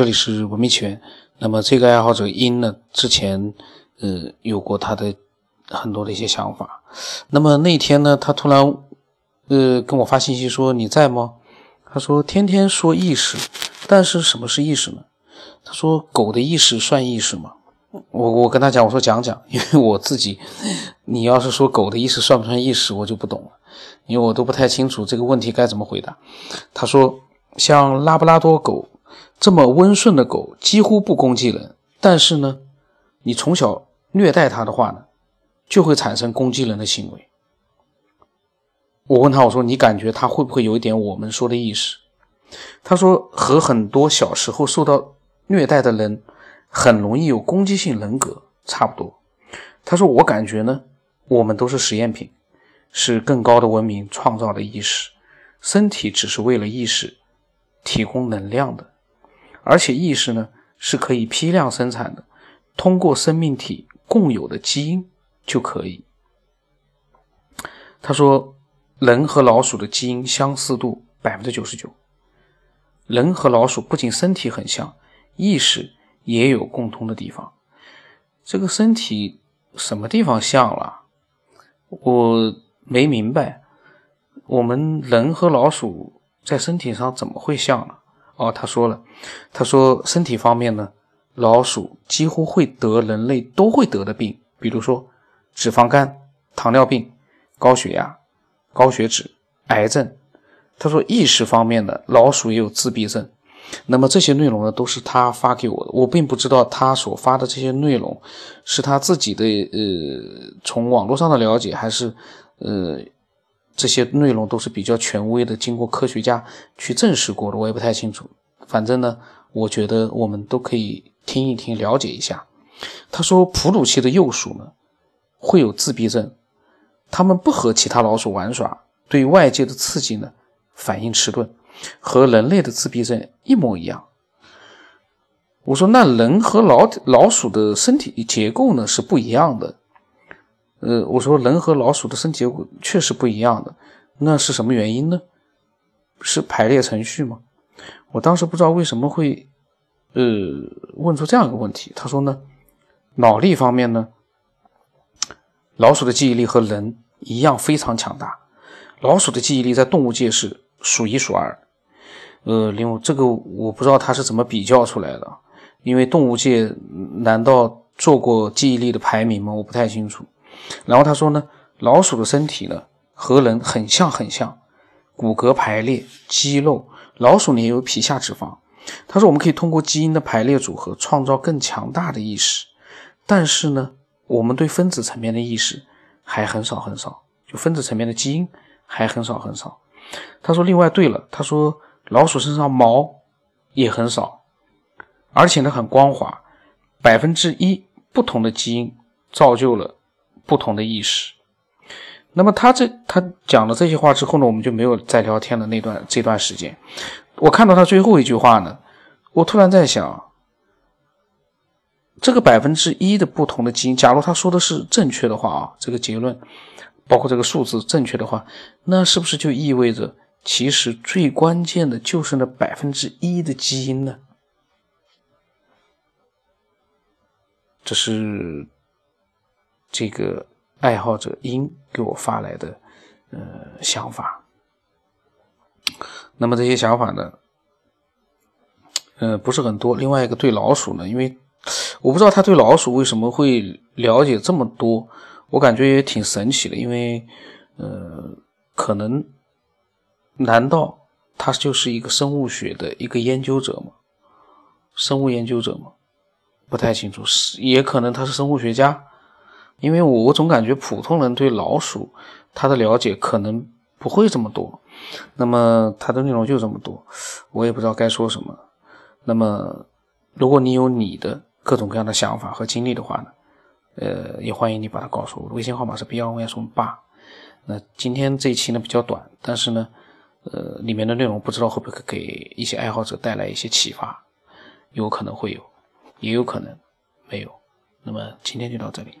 这里是文明起源。那么这个爱好者因呢，之前呃有过他的很多的一些想法。那么那天呢，他突然呃跟我发信息说：“你在吗？”他说：“天天说意识，但是什么是意识呢？”他说：“狗的意识算意识吗？”我我跟他讲，我说讲讲，因为我自己，你要是说狗的意识算不算意识，我就不懂了，因为我都不太清楚这个问题该怎么回答。他说：“像拉布拉多狗。”这么温顺的狗几乎不攻击人，但是呢，你从小虐待它的话呢，就会产生攻击人的行为。我问他，我说你感觉它会不会有一点我们说的意识？他说和很多小时候受到虐待的人很容易有攻击性人格差不多。他说我感觉呢，我们都是实验品，是更高的文明创造的意识，身体只是为了意识提供能量的。而且意识呢是可以批量生产的，通过生命体共有的基因就可以。他说，人和老鼠的基因相似度百分之九十九，人和老鼠不仅身体很像，意识也有共通的地方。这个身体什么地方像了？我没明白。我们人和老鼠在身体上怎么会像呢？哦，他说了，他说身体方面呢，老鼠几乎会得人类都会得的病，比如说脂肪肝、糖尿病、高血压、高血脂、癌症。他说意识方面的老鼠也有自闭症。那么这些内容呢，都是他发给我的，我并不知道他所发的这些内容是他自己的呃从网络上的了解，还是呃。这些内容都是比较权威的，经过科学家去证实过的，我也不太清楚。反正呢，我觉得我们都可以听一听，了解一下。他说，哺乳期的幼鼠呢会有自闭症，他们不和其他老鼠玩耍，对外界的刺激呢反应迟钝，和人类的自闭症一模一样。我说，那人和老老鼠的身体结构呢是不一样的。呃，我说人和老鼠的身体确实不一样的，那是什么原因呢？是排列程序吗？我当时不知道为什么会，呃，问出这样一个问题。他说呢，脑力方面呢，老鼠的记忆力和人一样非常强大，老鼠的记忆力在动物界是数一数二。呃，另外这个我不知道他是怎么比较出来的，因为动物界难道做过记忆力的排名吗？我不太清楚。然后他说呢，老鼠的身体呢和人很像很像，骨骼排列、肌肉，老鼠呢也有皮下脂肪。他说我们可以通过基因的排列组合创造更强大的意识，但是呢，我们对分子层面的意识还很少很少，就分子层面的基因还很少很少。他说另外对了，他说老鼠身上毛也很少，而且呢很光滑，百分之一不同的基因造就了。不同的意识，那么他这他讲了这些话之后呢，我们就没有再聊天了。那段这段时间，我看到他最后一句话呢，我突然在想，这个百分之一的不同的基因，假如他说的是正确的话啊，这个结论包括这个数字正确的话，那是不是就意味着其实最关键的就是那百分之一的基因呢？这是。这个爱好者英给我发来的呃想法，那么这些想法呢，呃不是很多。另外一个对老鼠呢，因为我不知道他对老鼠为什么会了解这么多，我感觉也挺神奇的。因为呃，可能难道他就是一个生物学的一个研究者吗？生物研究者吗？不太清楚，是也可能他是生物学家。因为我我总感觉普通人对老鼠他的了解可能不会这么多，那么它的内容就这么多，我也不知道该说什么。那么如果你有你的各种各样的想法和经历的话呢，呃，也欢迎你把它告诉我。微信号码是 B 幺五幺送八。那今天这一期呢比较短，但是呢，呃，里面的内容不知道会不会给一些爱好者带来一些启发，有可能会有，也有可能没有。那么今天就到这里。